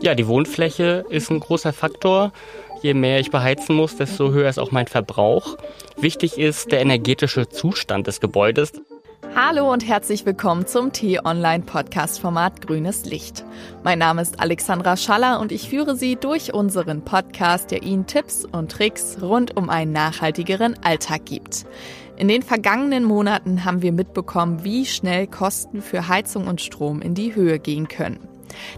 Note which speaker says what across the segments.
Speaker 1: Ja, die Wohnfläche ist ein großer Faktor. Je mehr ich beheizen muss, desto höher ist auch mein Verbrauch. Wichtig ist der energetische Zustand des Gebäudes.
Speaker 2: Hallo und herzlich willkommen zum T-Online-Podcast-Format Grünes Licht. Mein Name ist Alexandra Schaller und ich führe Sie durch unseren Podcast, der Ihnen Tipps und Tricks rund um einen nachhaltigeren Alltag gibt. In den vergangenen Monaten haben wir mitbekommen, wie schnell Kosten für Heizung und Strom in die Höhe gehen können.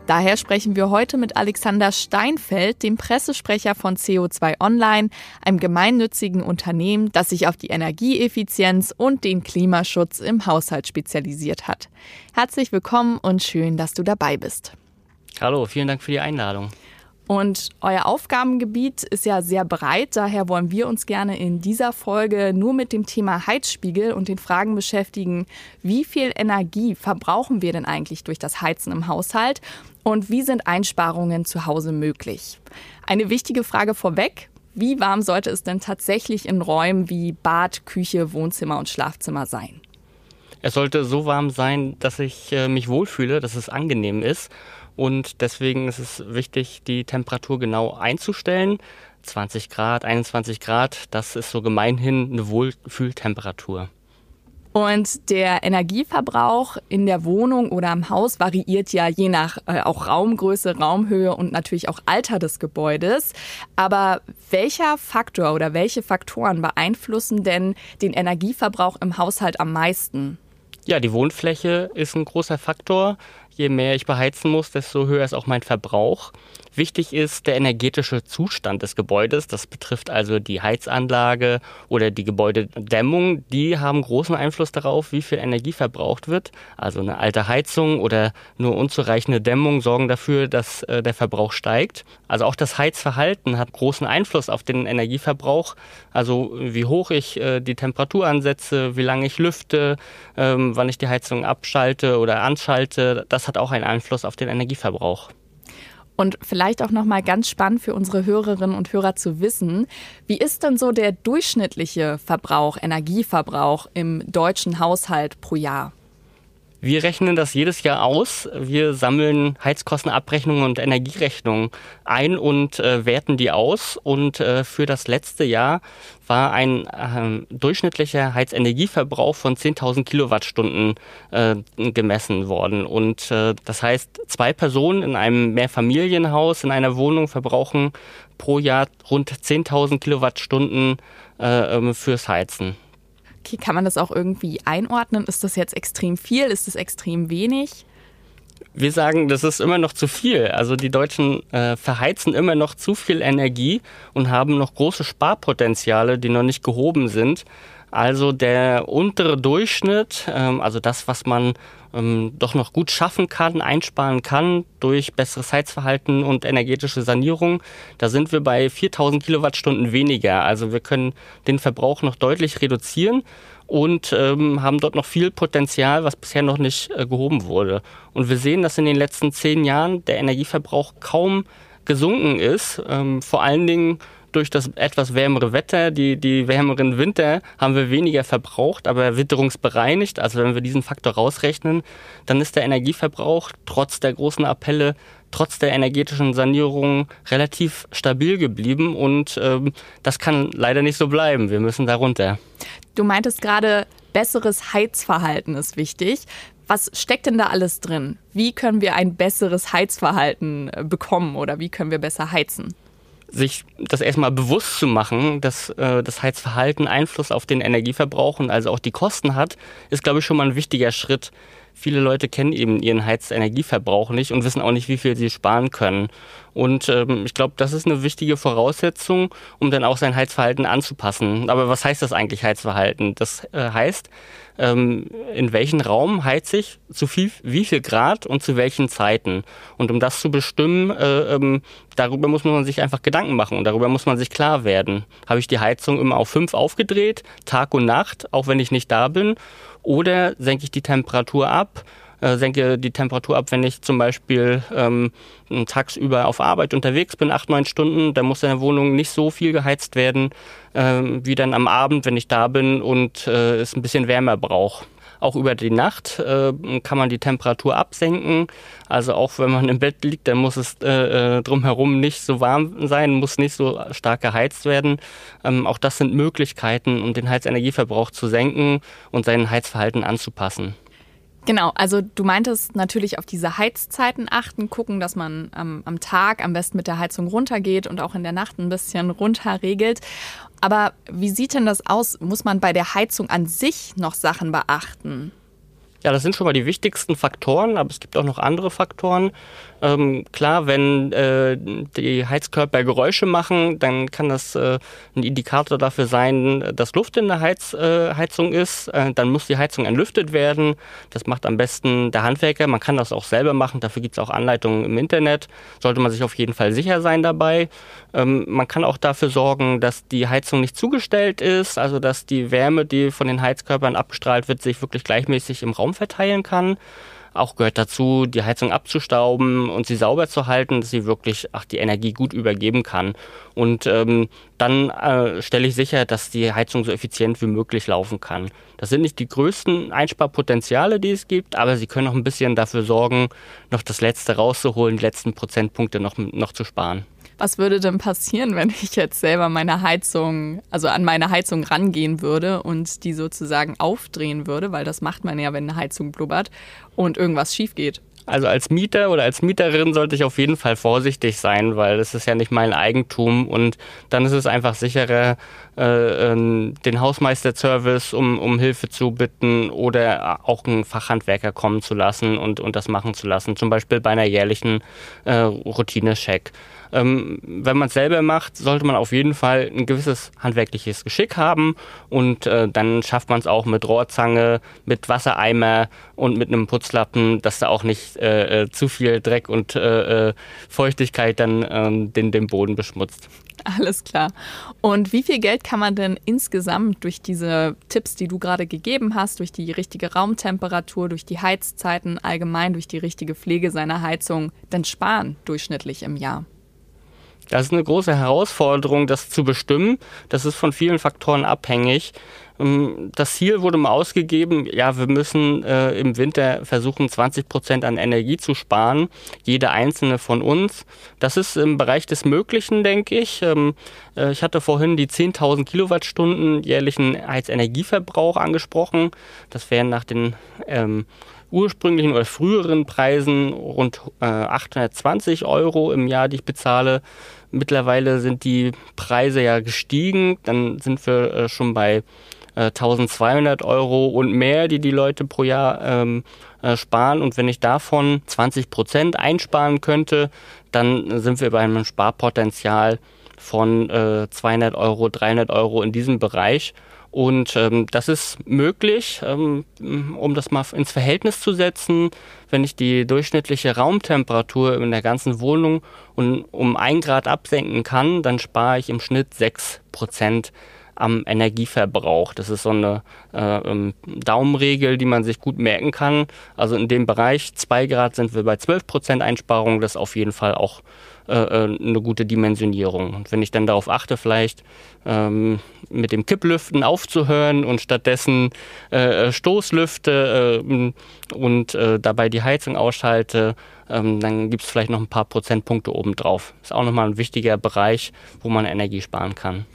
Speaker 2: Daher sprechen wir heute mit Alexander Steinfeld, dem Pressesprecher von CO2 Online, einem gemeinnützigen Unternehmen, das sich auf die Energieeffizienz und den Klimaschutz im Haushalt spezialisiert hat. Herzlich willkommen und schön, dass du dabei bist.
Speaker 1: Hallo, vielen Dank für die Einladung.
Speaker 2: Und euer Aufgabengebiet ist ja sehr breit, daher wollen wir uns gerne in dieser Folge nur mit dem Thema Heizspiegel und den Fragen beschäftigen, wie viel Energie verbrauchen wir denn eigentlich durch das Heizen im Haushalt und wie sind Einsparungen zu Hause möglich? Eine wichtige Frage vorweg, wie warm sollte es denn tatsächlich in Räumen wie Bad, Küche, Wohnzimmer und Schlafzimmer sein?
Speaker 1: Es sollte so warm sein, dass ich äh, mich wohlfühle, dass es angenehm ist und deswegen ist es wichtig, die Temperatur genau einzustellen. 20 Grad, 21 Grad, das ist so gemeinhin eine Wohlfühltemperatur.
Speaker 2: Und der Energieverbrauch in der Wohnung oder im Haus variiert ja je nach äh, auch Raumgröße, Raumhöhe und natürlich auch Alter des Gebäudes. Aber welcher Faktor oder welche Faktoren beeinflussen denn den Energieverbrauch im Haushalt am meisten?
Speaker 1: Ja, die Wohnfläche ist ein großer Faktor. Je mehr ich beheizen muss, desto höher ist auch mein Verbrauch. Wichtig ist der energetische Zustand des Gebäudes. Das betrifft also die Heizanlage oder die Gebäudedämmung. Die haben großen Einfluss darauf, wie viel Energie verbraucht wird. Also eine alte Heizung oder nur unzureichende Dämmung sorgen dafür, dass äh, der Verbrauch steigt. Also auch das Heizverhalten hat großen Einfluss auf den Energieverbrauch. Also wie hoch ich äh, die Temperatur ansetze, wie lange ich lüfte, ähm, wann ich die Heizung abschalte oder anschalte. Das hat auch einen Einfluss auf den Energieverbrauch.
Speaker 2: Und vielleicht auch noch mal ganz spannend für unsere Hörerinnen und Hörer zu wissen, wie ist denn so der durchschnittliche Verbrauch, Energieverbrauch im deutschen Haushalt pro Jahr?
Speaker 1: Wir rechnen das jedes Jahr aus. Wir sammeln Heizkostenabrechnungen und Energierechnungen ein und äh, werten die aus. Und äh, für das letzte Jahr war ein äh, durchschnittlicher Heizenergieverbrauch von 10.000 Kilowattstunden äh, gemessen worden. Und äh, das heißt, zwei Personen in einem Mehrfamilienhaus, in einer Wohnung verbrauchen pro Jahr rund 10.000 Kilowattstunden äh, ähm, fürs Heizen.
Speaker 2: Okay, kann man das auch irgendwie einordnen? Ist das jetzt extrem viel? Ist das extrem wenig?
Speaker 1: Wir sagen, das ist immer noch zu viel. Also die Deutschen äh, verheizen immer noch zu viel Energie und haben noch große Sparpotenziale, die noch nicht gehoben sind. Also der untere Durchschnitt, ähm, also das, was man ähm, doch noch gut schaffen kann, einsparen kann durch besseres Heizverhalten und energetische Sanierung, da sind wir bei 4000 Kilowattstunden weniger. Also wir können den Verbrauch noch deutlich reduzieren und ähm, haben dort noch viel Potenzial, was bisher noch nicht äh, gehoben wurde. Und wir sehen, dass in den letzten zehn Jahren der Energieverbrauch kaum gesunken ist. Ähm, vor allen Dingen durch das etwas wärmere Wetter, die, die wärmeren Winter, haben wir weniger verbraucht, aber witterungsbereinigt. Also wenn wir diesen Faktor rausrechnen, dann ist der Energieverbrauch trotz der großen Appelle, trotz der energetischen Sanierung relativ stabil geblieben und ähm, das kann leider nicht so bleiben. Wir müssen da runter.
Speaker 2: Du meintest gerade, besseres Heizverhalten ist wichtig. Was steckt denn da alles drin? Wie können wir ein besseres Heizverhalten äh, bekommen oder wie können wir besser heizen?
Speaker 1: Sich das erstmal bewusst zu machen, dass äh, das Heizverhalten Einfluss auf den Energieverbrauch und also auch die Kosten hat, ist, glaube ich, schon mal ein wichtiger Schritt. Viele Leute kennen eben ihren Heizenergieverbrauch nicht und wissen auch nicht, wie viel sie sparen können. Und ähm, ich glaube, das ist eine wichtige Voraussetzung, um dann auch sein Heizverhalten anzupassen. Aber was heißt das eigentlich Heizverhalten? Das äh, heißt, ähm, in welchen Raum heize ich, zu viel, wie viel Grad und zu welchen Zeiten. Und um das zu bestimmen, äh, ähm, darüber muss man sich einfach Gedanken machen und darüber muss man sich klar werden. Habe ich die Heizung immer auf fünf aufgedreht, Tag und Nacht, auch wenn ich nicht da bin? Oder senke ich die Temperatur ab? Äh, senke die Temperatur ab, wenn ich zum Beispiel ähm, tagsüber auf Arbeit unterwegs bin, acht, neun Stunden, dann muss in der Wohnung nicht so viel geheizt werden, äh, wie dann am Abend, wenn ich da bin und äh, es ein bisschen wärmer brauche. Auch über die Nacht äh, kann man die Temperatur absenken. Also auch wenn man im Bett liegt, dann muss es äh, äh drumherum nicht so warm sein, muss nicht so stark geheizt werden. Ähm, auch das sind Möglichkeiten, um den Heizenergieverbrauch zu senken und sein Heizverhalten anzupassen.
Speaker 2: Genau, also du meintest natürlich auf diese Heizzeiten achten, gucken, dass man ähm, am Tag am besten mit der Heizung runtergeht und auch in der Nacht ein bisschen runterregelt. Aber wie sieht denn das aus? Muss man bei der Heizung an sich noch Sachen beachten?
Speaker 1: Ja, das sind schon mal die wichtigsten Faktoren, aber es gibt auch noch andere Faktoren. Ähm, klar, wenn äh, die Heizkörper Geräusche machen, dann kann das äh, ein Indikator dafür sein, dass Luft in der Heiz, äh, Heizung ist. Äh, dann muss die Heizung entlüftet werden. Das macht am besten der Handwerker. Man kann das auch selber machen. Dafür gibt es auch Anleitungen im Internet. Sollte man sich auf jeden Fall sicher sein dabei. Ähm, man kann auch dafür sorgen, dass die Heizung nicht zugestellt ist, also dass die Wärme, die von den Heizkörpern abgestrahlt wird, sich wirklich gleichmäßig im Raum verteilen kann. Auch gehört dazu, die Heizung abzustauben und sie sauber zu halten, dass sie wirklich ach, die Energie gut übergeben kann. Und ähm, dann äh, stelle ich sicher, dass die Heizung so effizient wie möglich laufen kann. Das sind nicht die größten Einsparpotenziale, die es gibt, aber sie können noch ein bisschen dafür sorgen, noch das Letzte rauszuholen, die letzten Prozentpunkte noch, noch zu sparen.
Speaker 2: Was würde denn passieren, wenn ich jetzt selber meine Heizung, also an meine Heizung rangehen würde und die sozusagen aufdrehen würde, weil das macht man ja, wenn eine Heizung blubbert und irgendwas schief geht?
Speaker 1: Also als Mieter oder als Mieterin sollte ich auf jeden Fall vorsichtig sein, weil es ist ja nicht mein Eigentum und dann ist es einfach sicherer, äh, ähm, den Hausmeisterservice um, um Hilfe zu bitten oder auch einen Fachhandwerker kommen zu lassen und, und das machen zu lassen, zum Beispiel bei einer jährlichen äh, Routinecheck. Ähm, wenn man es selber macht, sollte man auf jeden Fall ein gewisses handwerkliches Geschick haben und äh, dann schafft man es auch mit Rohrzange, mit Wassereimer und mit einem Putzlappen, dass da auch nicht äh, äh zu viel Dreck und äh, äh, Feuchtigkeit dann ähm, den, den Boden beschmutzt.
Speaker 2: Alles klar. Und wie viel Geld kann man denn insgesamt durch diese Tipps, die du gerade gegeben hast, durch die richtige Raumtemperatur, durch die Heizzeiten, allgemein durch die richtige Pflege seiner Heizung denn sparen durchschnittlich im Jahr?
Speaker 1: Das ist eine große Herausforderung, das zu bestimmen. Das ist von vielen Faktoren abhängig. Ähm, das Ziel wurde mal ausgegeben, ja, wir müssen äh, im Winter versuchen, 20 Prozent an Energie zu sparen, jeder einzelne von uns. Das ist im Bereich des Möglichen, denke ich. Ähm, äh, ich hatte vorhin die 10.000 Kilowattstunden jährlichen Heizenergieverbrauch angesprochen. Das wären nach den ähm, ursprünglichen oder früheren Preisen rund äh, 820 Euro im Jahr, die ich bezahle. Mittlerweile sind die Preise ja gestiegen. Dann sind wir äh, schon bei äh, 1200 Euro und mehr, die die Leute pro Jahr ähm, äh, sparen. Und wenn ich davon 20 Prozent einsparen könnte, dann sind wir bei einem Sparpotenzial von äh, 200 Euro, 300 Euro in diesem Bereich. Und ähm, das ist möglich, ähm, um das mal ins Verhältnis zu setzen, wenn ich die durchschnittliche Raumtemperatur in der ganzen Wohnung um, um ein Grad absenken kann, dann spare ich im Schnitt sechs Prozent am Energieverbrauch. Das ist so eine äh, ähm, Daumenregel, die man sich gut merken kann. Also in dem Bereich 2 Grad sind wir bei 12 Prozent Einsparung. Das ist auf jeden Fall auch äh, äh, eine gute Dimensionierung. Und wenn ich dann darauf achte, vielleicht ähm, mit dem Kipplüften aufzuhören und stattdessen äh, Stoßlüfte äh, und äh, dabei die Heizung ausschalte, ähm, dann gibt es vielleicht noch ein paar Prozentpunkte obendrauf. Ist auch nochmal ein wichtiger Bereich, wo man Energie sparen kann.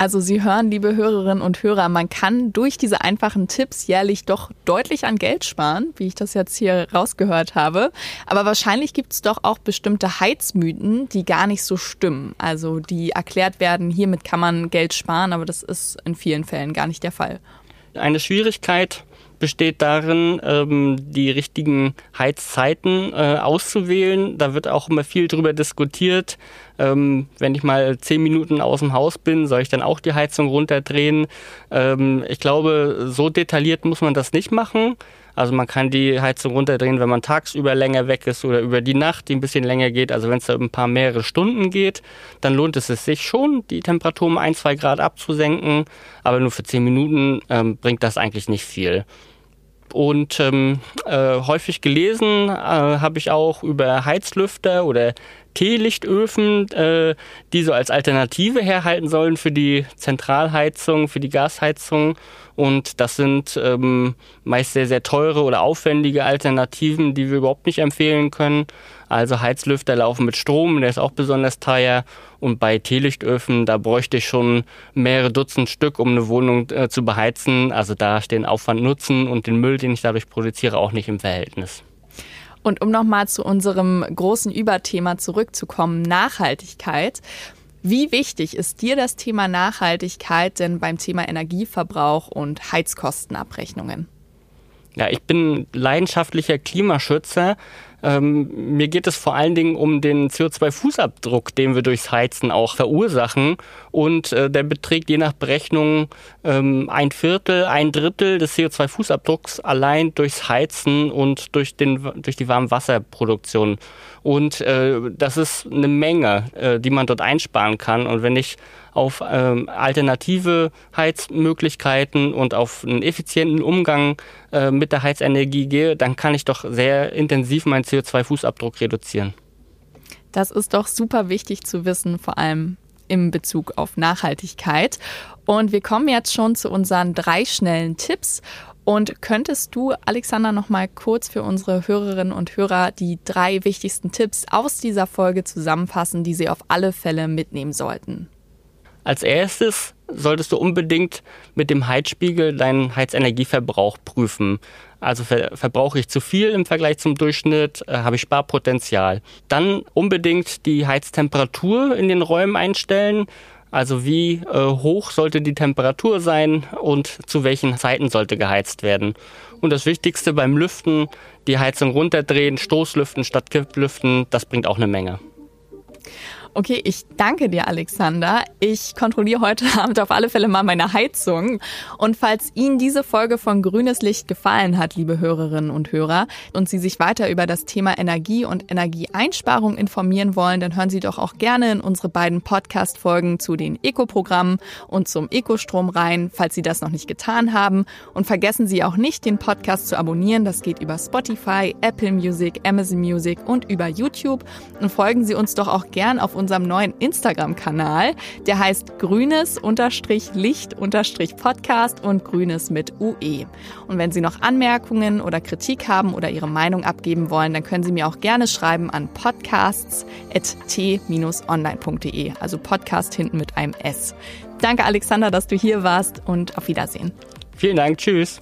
Speaker 2: Also Sie hören, liebe Hörerinnen und Hörer, man kann durch diese einfachen Tipps jährlich doch deutlich an Geld sparen, wie ich das jetzt hier rausgehört habe. Aber wahrscheinlich gibt es doch auch bestimmte Heizmythen, die gar nicht so stimmen. Also die erklärt werden, hiermit kann man Geld sparen, aber das ist in vielen Fällen gar nicht der Fall.
Speaker 1: Eine Schwierigkeit besteht darin, ähm, die richtigen Heizzeiten äh, auszuwählen. Da wird auch immer viel drüber diskutiert. Ähm, wenn ich mal zehn Minuten aus dem Haus bin, soll ich dann auch die Heizung runterdrehen? Ähm, ich glaube, so detailliert muss man das nicht machen. Also man kann die Heizung runterdrehen, wenn man tagsüber länger weg ist oder über die Nacht, die ein bisschen länger geht. Also wenn es da ein paar mehrere Stunden geht, dann lohnt es sich schon, die Temperatur um ein, zwei Grad abzusenken. Aber nur für zehn Minuten ähm, bringt das eigentlich nicht viel. Und ähm, äh, häufig gelesen äh, habe ich auch über Heizlüfter oder Teelichtöfen, äh, die so als Alternative herhalten sollen für die Zentralheizung, für die Gasheizung. Und das sind ähm, meist sehr, sehr teure oder aufwendige Alternativen, die wir überhaupt nicht empfehlen können. Also Heizlüfter laufen mit Strom, der ist auch besonders teuer. Und bei Teelichtöfen, da bräuchte ich schon mehrere Dutzend Stück, um eine Wohnung äh, zu beheizen. Also da stehen Aufwand Nutzen und den Müll, den ich dadurch produziere, auch nicht im Verhältnis.
Speaker 2: Und um nochmal zu unserem großen Überthema zurückzukommen, Nachhaltigkeit. Wie wichtig ist dir das Thema Nachhaltigkeit denn beim Thema Energieverbrauch und Heizkostenabrechnungen?
Speaker 1: Ja, ich bin leidenschaftlicher Klimaschützer. Ähm, mir geht es vor allen Dingen um den CO2-Fußabdruck, den wir durchs Heizen auch verursachen. Und äh, der beträgt je nach Berechnung ähm, ein Viertel, ein Drittel des CO2-Fußabdrucks allein durchs Heizen und durch, den, durch die Warmwasserproduktion. Und äh, das ist eine Menge, äh, die man dort einsparen kann. Und wenn ich auf ähm, alternative Heizmöglichkeiten und auf einen effizienten Umgang äh, mit der Heizenergie gehe, dann kann ich doch sehr intensiv meinen CO2-Fußabdruck reduzieren.
Speaker 2: Das ist doch super wichtig zu wissen, vor allem im Bezug auf Nachhaltigkeit. Und wir kommen jetzt schon zu unseren drei schnellen Tipps. Und könntest du, Alexander, noch mal kurz für unsere Hörerinnen und Hörer die drei wichtigsten Tipps aus dieser Folge zusammenfassen, die sie auf alle Fälle mitnehmen sollten?
Speaker 1: Als erstes solltest du unbedingt mit dem Heizspiegel deinen Heizenergieverbrauch prüfen. Also ver verbrauche ich zu viel im Vergleich zum Durchschnitt, äh, habe ich Sparpotenzial. Dann unbedingt die Heiztemperatur in den Räumen einstellen. Also wie äh, hoch sollte die Temperatur sein und zu welchen Zeiten sollte geheizt werden. Und das Wichtigste beim Lüften, die Heizung runterdrehen, Stoßlüften statt Kipplüften, das bringt auch eine Menge.
Speaker 2: Okay, ich danke dir, Alexander. Ich kontrolliere heute Abend auf alle Fälle mal meine Heizung. Und falls Ihnen diese Folge von Grünes Licht gefallen hat, liebe Hörerinnen und Hörer, und Sie sich weiter über das Thema Energie und Energieeinsparung informieren wollen, dann hören Sie doch auch gerne in unsere beiden Podcast-Folgen zu den Eco-Programmen und zum Ecostrom rein, falls Sie das noch nicht getan haben. Und vergessen Sie auch nicht, den Podcast zu abonnieren. Das geht über Spotify, Apple Music, Amazon Music und über YouTube. Und folgen Sie uns doch auch gern auf unserem neuen Instagram-Kanal. Der heißt grünes-licht-podcast und grünes mit UE. Und wenn Sie noch Anmerkungen oder Kritik haben oder Ihre Meinung abgeben wollen, dann können Sie mir auch gerne schreiben an podcasts.t-online.de. Also Podcast hinten mit einem S. Danke, Alexander, dass du hier warst und auf Wiedersehen.
Speaker 1: Vielen Dank. Tschüss.